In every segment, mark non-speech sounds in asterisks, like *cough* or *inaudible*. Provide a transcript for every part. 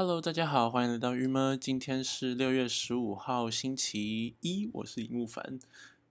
Hello，大家好，欢迎来到鱼么。今天是六月十五号，星期一，我是李木凡。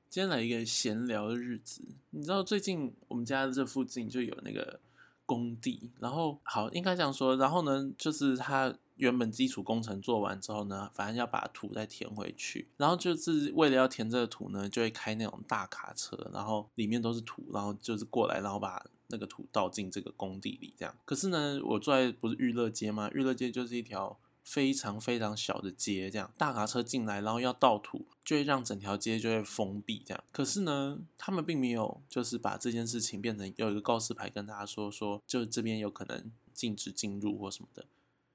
今天来一个闲聊的日子。你知道最近我们家这附近就有那个工地，然后好应该这样说，然后呢，就是它原本基础工程做完之后呢，反正要把土再填回去，然后就是为了要填这个土呢，就会开那种大卡车，然后里面都是土，然后就是过来，然后把那个土倒进这个工地里，这样。可是呢，我住在不是娱乐街吗？娱乐街就是一条非常非常小的街，这样大卡车进来，然后要倒土，就会让整条街就会封闭，这样。可是呢，他们并没有就是把这件事情变成有一个告示牌跟大家说说，就这边有可能禁止进入或什么的，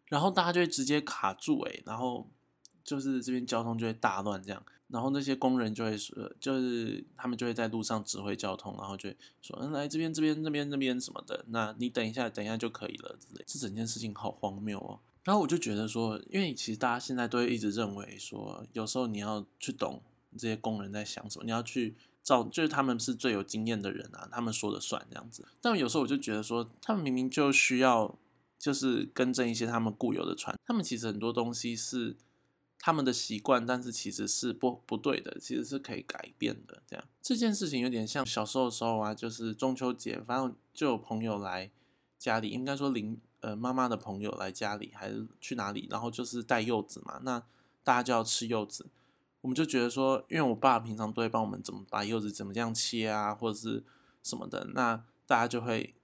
然后大家就会直接卡住，诶，然后就是这边交通就会大乱，这样。然后那些工人就会说，就是他们就会在路上指挥交通，然后就会说，嗯，来这边、这边、那边、那边什么的，那你等一下、等一下就可以了之类。这整件事情好荒谬哦。然后我就觉得说，因为其实大家现在都会一直认为说，有时候你要去懂这些工人在想什么，你要去照，就是他们是最有经验的人啊，他们说了算这样子。但有时候我就觉得说，他们明明就需要就是更正一些他们固有的传，他们其实很多东西是。他们的习惯，但是其实是不不对的，其实是可以改变的。这样这件事情有点像小时候的时候啊，就是中秋节，反正就有朋友来家里，应该说邻呃妈妈的朋友来家里，还是去哪里，然后就是带柚子嘛，那大家就要吃柚子，我们就觉得说，因为我爸平常都会帮我们怎么把柚子怎么样切啊，或者是什么的，那大家就会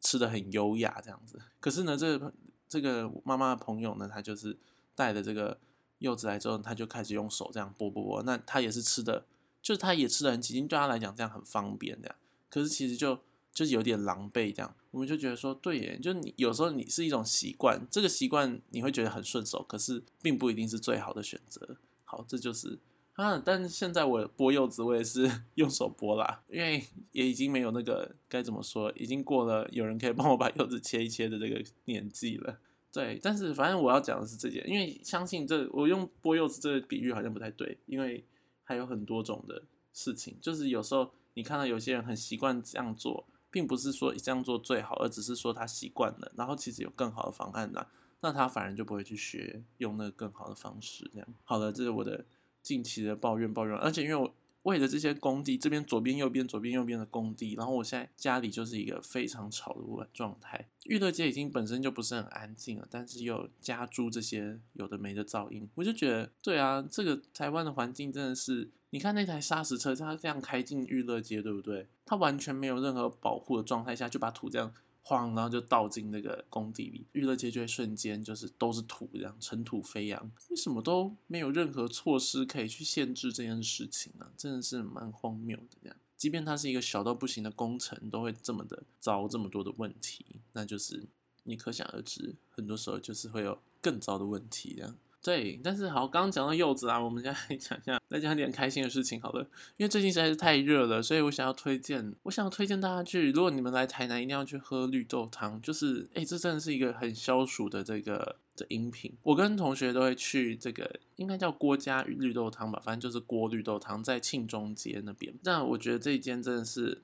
吃的很优雅这样子。可是呢，这个这个妈妈的朋友呢，他就是带的这个。柚子来之后，他就开始用手这样剥剥剥，那他也是吃的，就是他也吃的很起劲，对他来讲这样很方便这样。可是其实就就有点狼狈这样，我们就觉得说，对耶，就你有时候你是一种习惯，这个习惯你会觉得很顺手，可是并不一定是最好的选择。好，这就是啊，但现在我剥柚子，我也是 *laughs* 用手剥啦，因为也已经没有那个该怎么说，已经过了有人可以帮我把柚子切一切的这个年纪了。对，但是反正我要讲的是这件，因为相信这我用剥柚子这个比喻好像不太对，因为还有很多种的事情，就是有时候你看到有些人很习惯这样做，并不是说这样做最好，而只是说他习惯了，然后其实有更好的方案呢，那他反而就不会去学用那个更好的方式。这样好了，这是我的近期的抱怨抱怨，而且因为我。为了这些工地，这边左边右边左边右边的工地，然后我现在家里就是一个非常吵的状态。娱乐街已经本身就不是很安静了，但是又加诸这些有的没的噪音，我就觉得，对啊，这个台湾的环境真的是，你看那台砂石车，它这样开进娱乐街，对不对？它完全没有任何保护的状态下，就把土这样。晃，然后就倒进那个工地里，娱乐街就会瞬间就是都是土，这样尘土飞扬。为什么都没有任何措施可以去限制这件事情呢？真的是蛮荒谬的。这样，即便它是一个小到不行的工程，都会这么的遭这么多的问题，那就是你可想而知，很多时候就是会有更糟的问题。这样。对，但是好，刚刚讲到柚子啊，我们现在讲一下，再讲点开心的事情好了。因为最近实在是太热了，所以我想要推荐，我想要推荐大家去，如果你们来台南，一定要去喝绿豆汤。就是，哎，这真的是一个很消暑的这个的饮品。我跟同学都会去这个，应该叫郭家绿豆汤吧，反正就是郭绿豆汤，在庆中街那边。那我觉得这一间真的是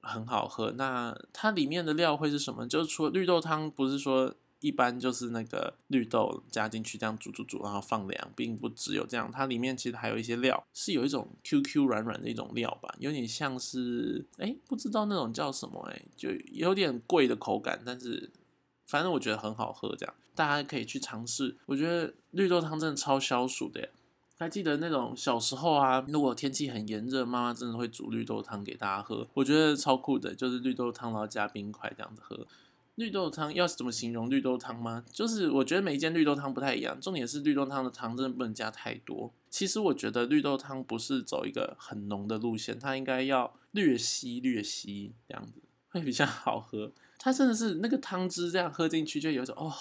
很好喝。那它里面的料会是什么？就是除了绿豆汤，不是说。一般就是那个绿豆加进去，这样煮煮煮，然后放凉，并不只有这样，它里面其实还有一些料，是有一种 Q Q 软软的一种料吧，有点像是，哎，不知道那种叫什么，哎，就有点贵的口感，但是反正我觉得很好喝，这样大家可以去尝试。我觉得绿豆汤真的超消暑的，还记得那种小时候啊，如果天气很炎热，妈妈真的会煮绿豆汤给大家喝，我觉得超酷的，就是绿豆汤然后加冰块这样子喝。绿豆汤要怎么形容绿豆汤吗？就是我觉得每一间绿豆汤不太一样，重点是绿豆汤的汤真的不能加太多。其实我觉得绿豆汤不是走一个很浓的路线，它应该要略稀略稀这样子会比较好喝。它真的是那个汤汁这样喝进去就有种哦，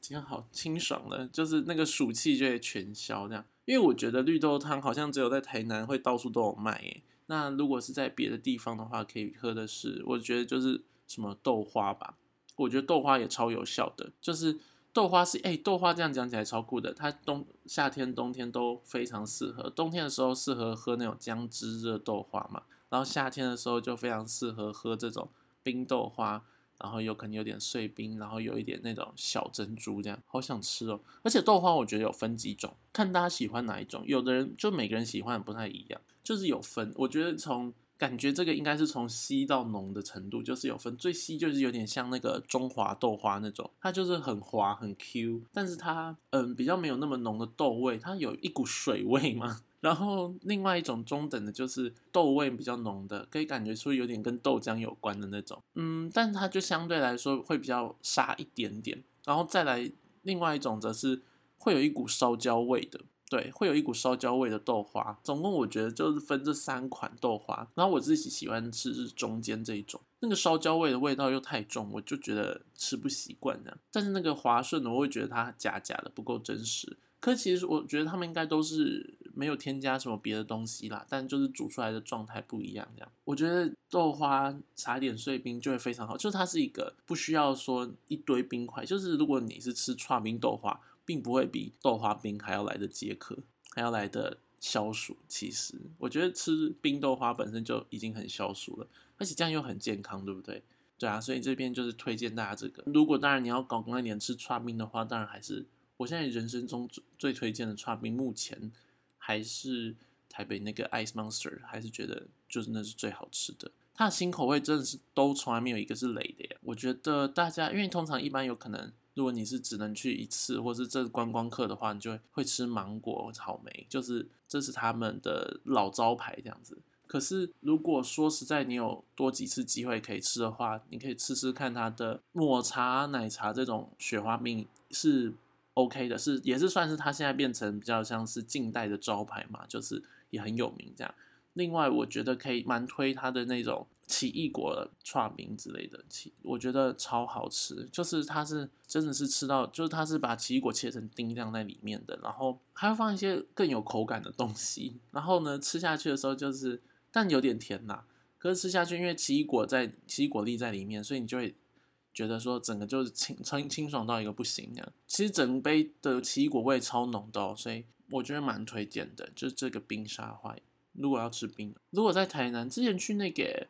今天好清爽的，就是那个暑气就会全消这样。因为我觉得绿豆汤好像只有在台南会到处都有卖耶。那如果是在别的地方的话，可以喝的是我觉得就是什么豆花吧。我觉得豆花也超有效的，就是豆花是哎，豆花这样讲起来超酷的。它冬夏天冬天都非常适合，冬天的时候适合喝那种姜汁热豆花嘛，然后夏天的时候就非常适合喝这种冰豆花然后有可能有点碎冰，然后有一点那种小珍珠，这样好想吃哦。而且豆花我觉得有分几种，看大家喜欢哪一种。有的人就每个人喜欢不太一样，就是有分。我觉得从感觉这个应该是从稀到浓的程度，就是有分。最稀就是有点像那个中华豆花那种，它就是很滑很 Q，但是它嗯比较没有那么浓的豆味，它有一股水味嘛。然后另外一种中等的就是豆味比较浓的，可以感觉出有点跟豆浆有关的那种，嗯，但它就相对来说会比较沙一点点。然后再来另外一种则是会有一股烧焦味的。对，会有一股烧焦味的豆花。总共我觉得就是分这三款豆花，然后我自己喜欢吃是中间这一种。那个烧焦味的味道又太重，我就觉得吃不习惯这样。但是那个滑顺的，我会觉得它假假的，不够真实。可其实我觉得他们应该都是没有添加什么别的东西啦，但就是煮出来的状态不一样这样。我觉得豆花撒点碎冰就会非常好，就是它是一个不需要说一堆冰块，就是如果你是吃串冰豆花。并不会比豆花冰还要来的解渴，还要来的消暑。其实我觉得吃冰豆花本身就已经很消暑了，而且这样又很健康，对不对？对啊，所以这边就是推荐大家这个。如果当然你要搞那点吃串冰的话，当然还是我现在人生中最最推荐的串冰，目前还是台北那个 Ice Monster，还是觉得就是那是最好吃的。它的新口味真的是都从来没有一个是雷的呀。我觉得大家因为通常一般有可能。如果你是只能去一次，或是这观光客的话，你就会吃芒果、草莓，就是这是他们的老招牌这样子。可是如果说实在你有多几次机会可以吃的话，你可以吃吃看它的抹茶奶茶这种雪花冰是 OK 的，是也是算是它现在变成比较像是近代的招牌嘛，就是也很有名这样。另外，我觉得可以蛮推它的那种奇异果串冰之类的，奇我觉得超好吃。就是它是真的是吃到，就是它是把奇异果切成丁这样在里面的，然后还会放一些更有口感的东西。然后呢，吃下去的时候就是，但有点甜呐。可是吃下去，因为奇异果在奇异果粒在里面，所以你就会觉得说整个就是清清清爽到一个不行这样。其实整杯的奇异果味超浓的哦，所以我觉得蛮推荐的，就是这个冰沙花。如果要吃冰，如果在台南之前去那个，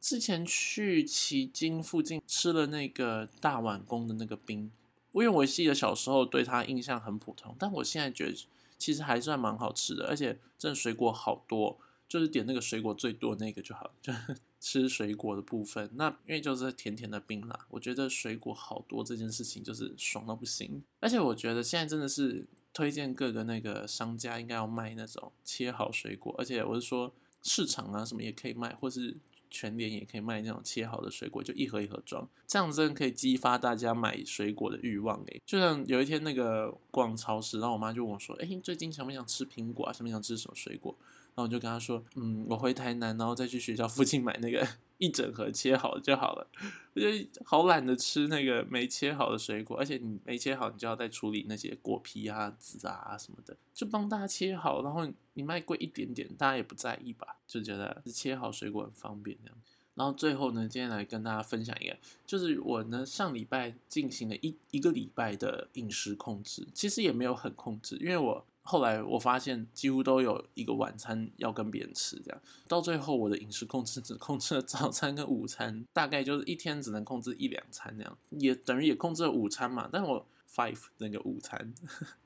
之前去旗津附近吃了那个大碗公的那个冰，因为我记得小时候对它印象很普通，但我现在觉得其实还算蛮好吃的，而且真的水果好多，就是点那个水果最多那个就好，*laughs* 就吃水果的部分。那因为就是甜甜的冰啦，我觉得水果好多这件事情就是爽到不行，而且我觉得现在真的是。推荐各个那个商家应该要卖那种切好水果，而且我是说市场啊什么也可以卖，或是全联也可以卖那种切好的水果，就一盒一盒装，这样真的可以激发大家买水果的欲望诶。就像有一天那个逛超市，然后我妈就问我说：“哎，最近想不想吃苹果啊？想不想吃什么水果？”然后我就跟她说：“嗯，我回台南，然后再去学校附近买那个。”一整盒切好就好了，*laughs* 我觉得好懒得吃那个没切好的水果，而且你没切好，你就要再处理那些果皮啊、籽啊什么的，就帮大家切好，然后你卖贵一点点，大家也不在意吧？就觉得切好水果很方便这样。然后最后呢，今天来跟大家分享一个，就是我呢上礼拜进行了一一个礼拜的饮食控制，其实也没有很控制，因为我。后来我发现几乎都有一个晚餐要跟别人吃，这样到最后我的饮食控制只控制了早餐跟午餐，大概就是一天只能控制一两餐那样，也等于也控制了午餐嘛。但我 five 那个午餐，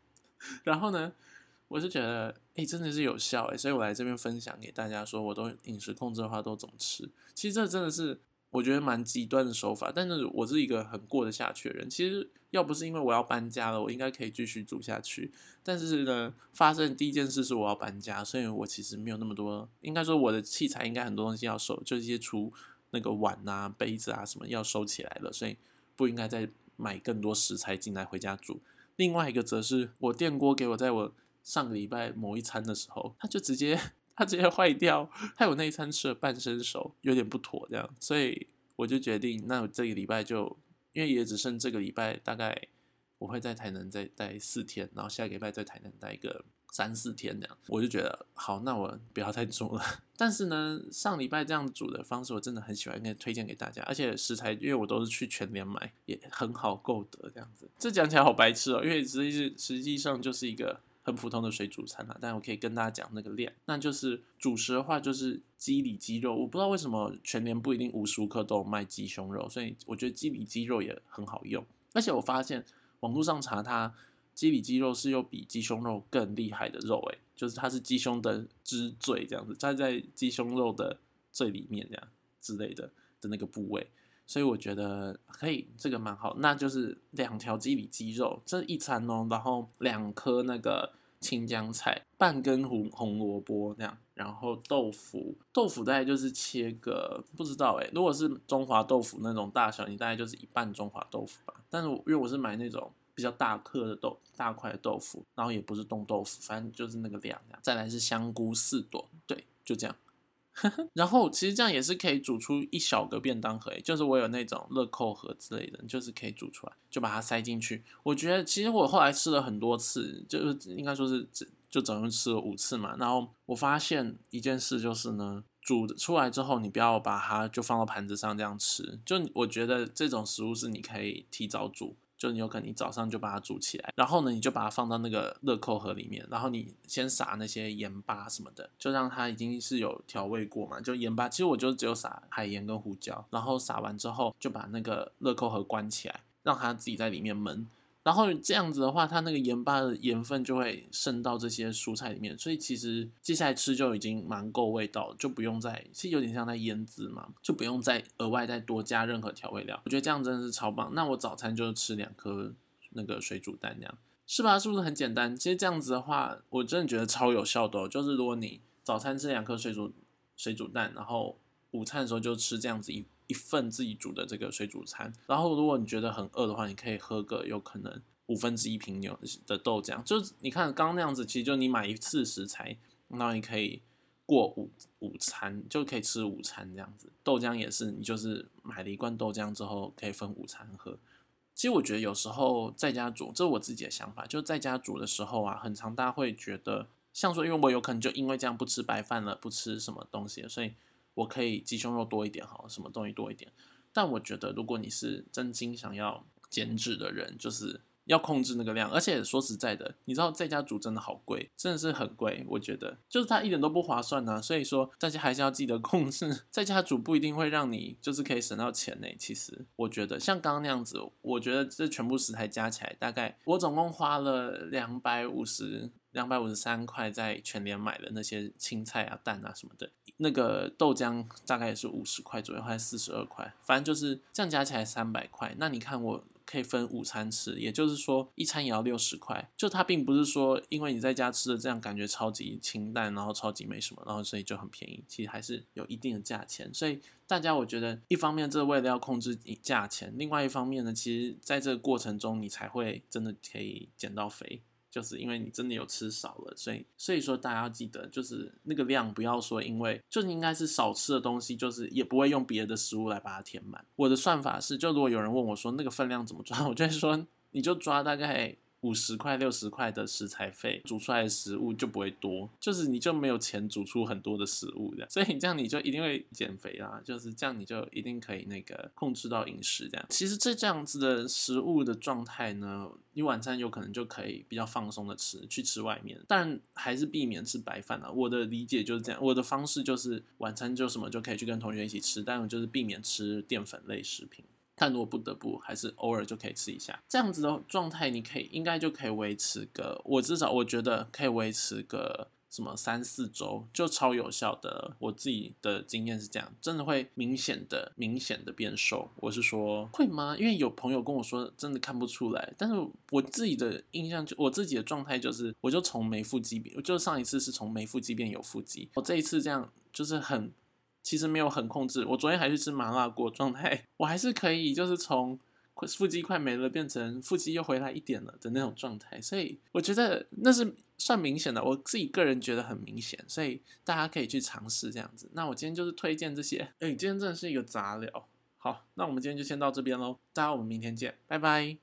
*laughs* 然后呢，我是觉得哎真的是有效哎，所以我来这边分享给大家说，我都饮食控制的话都怎么吃。其实这真的是。我觉得蛮极端的手法，但是我是一个很过得下去的人。其实要不是因为我要搬家了，我应该可以继续住下去。但是呢，发生第一件事是我要搬家，所以我其实没有那么多，应该说我的器材应该很多东西要收，就一些厨那个碗啊、杯子啊什么要收起来了，所以不应该再买更多食材进来回家煮。另外一个则是我电锅给我在我上个礼拜某一餐的时候，他就直接。它直接坏掉，害我那一餐吃了半生熟，有点不妥这样，所以我就决定，那我这个礼拜就，因为也只剩这个礼拜，大概我会在台南再待四天，然后下个礼拜在台南待个三四天这样，我就觉得好，那我不要太煮了。*laughs* 但是呢，上礼拜这样煮的方式我真的很喜欢，应该推荐给大家，而且食材因为我都是去全联买，也很好购得这样子。这讲起来好白痴哦，因为实际是实际上就是一个。很普通的水煮餐啦，但我可以跟大家讲那个量，那就是主食的话就是鸡里脊肉，我不知道为什么全年不一定无时无刻都有卖鸡胸肉，所以我觉得鸡里脊肉也很好用，而且我发现网络上查它鸡里脊肉是又比鸡胸肉更厉害的肉，诶，就是它是鸡胸的之最这样子，它在鸡胸肉的最里面这样之类的的那个部位。所以我觉得可以，这个蛮好。那就是两条鸡里脊肉，这一餐哦，然后两颗那个青江菜，半根红红萝卜那样，然后豆腐，豆腐大概就是切个不知道哎，如果是中华豆腐那种大小，你大概就是一半中华豆腐吧。但是因为我是买那种比较大颗的豆大块的豆腐，然后也不是冻豆腐，反正就是那个量。再来是香菇四朵，对，就这样。*laughs* 然后其实这样也是可以煮出一小个便当盒，就是我有那种乐扣盒之类的，就是可以煮出来，就把它塞进去。我觉得其实我后来吃了很多次，就是应该说是就总共吃了五次嘛。然后我发现一件事就是呢，煮出来之后你不要把它就放到盘子上这样吃，就我觉得这种食物是你可以提早煮。就你有可能你早上就把它煮起来，然后呢，你就把它放到那个乐扣盒里面，然后你先撒那些盐巴什么的，就让它已经是有调味过嘛，就盐巴，其实我就只有撒海盐跟胡椒，然后撒完之后就把那个乐扣盒关起来，让它自己在里面焖。然后这样子的话，它那个盐巴的盐分就会渗到这些蔬菜里面，所以其实接下来吃就已经蛮够味道，就不用再，其实有点像在腌制嘛，就不用再额外再多加任何调味料。我觉得这样真的是超棒。那我早餐就吃两颗那个水煮蛋，那样是吧？是不是很简单？其实这样子的话，我真的觉得超有效的。就是如果你早餐吃两颗水煮水煮蛋，然后午餐的时候就吃这样子一。一份自己煮的这个水煮餐，然后如果你觉得很饿的话，你可以喝个有可能五分之一瓶牛的豆浆。就是你看刚刚那样子，其实就你买一次食材，那你可以过午午餐就可以吃午餐这样子。豆浆也是，你就是买了一罐豆浆之后可以分午餐喝。其实我觉得有时候在家煮，这是我自己的想法，就在家煮的时候啊，很常大家会觉得，像说因为我有可能就因为这样不吃白饭了，不吃什么东西，所以。我可以鸡胸肉多一点好，什么东西多一点？但我觉得，如果你是真心想要减脂的人，就是要控制那个量。而且说实在的，你知道在家煮真的好贵，真的是很贵。我觉得就是它一点都不划算呢。所以说大家还是要记得控制。*laughs* 在家煮不一定会让你就是可以省到钱呢。其实我觉得像刚刚那样子，我觉得这全部食材加起来，大概我总共花了两百五十。两百五十三块在全联买的那些青菜啊、蛋啊什么的，那个豆浆大概也是五十块左右，还是四十二块，反正就是这样加起来三百块。那你看我可以分午餐吃，也就是说一餐也要六十块。就它并不是说因为你在家吃的这样感觉超级清淡，然后超级没什么，然后所以就很便宜。其实还是有一定的价钱。所以大家我觉得一方面这为了要控制价钱，另外一方面呢，其实在这个过程中你才会真的可以减到肥。就是因为你真的有吃少了，所以所以说大家要记得，就是那个量不要说，因为就应该是少吃的东西，就是也不会用别的食物来把它填满。我的算法是，就如果有人问我说那个分量怎么抓，*laughs* 我就会说你就抓大概。五十块、六十块的食材费，煮出来的食物就不会多，就是你就没有钱煮出很多的食物这样，所以你这样你就一定会减肥啦，就是这样你就一定可以那个控制到饮食这样。其实这这样子的食物的状态呢，你晚餐有可能就可以比较放松的吃，去吃外面，但还是避免吃白饭啊。我的理解就是这样，我的方式就是晚餐就什么就可以去跟同学一起吃，但就是避免吃淀粉类食品。但如果不得不，还是偶尔就可以吃一下，这样子的状态，你可以应该就可以维持个，我至少我觉得可以维持个什么三四周，就超有效的。我自己的经验是这样，真的会明显的、明显的变瘦。我是说会吗？因为有朋友跟我说，真的看不出来。但是我自己的印象就，我自己的状态就是，我就从没腹肌变，就上一次是从没腹肌变有腹肌，我这一次这样就是很。其实没有很控制，我昨天还是吃麻辣锅状态，我还是可以，就是从腹肌快没了变成腹肌又回来一点了的那种状态，所以我觉得那是算明显的，我自己个人觉得很明显，所以大家可以去尝试这样子。那我今天就是推荐这些，哎，今天真的是一个杂聊。好，那我们今天就先到这边喽，大家我们明天见，拜拜。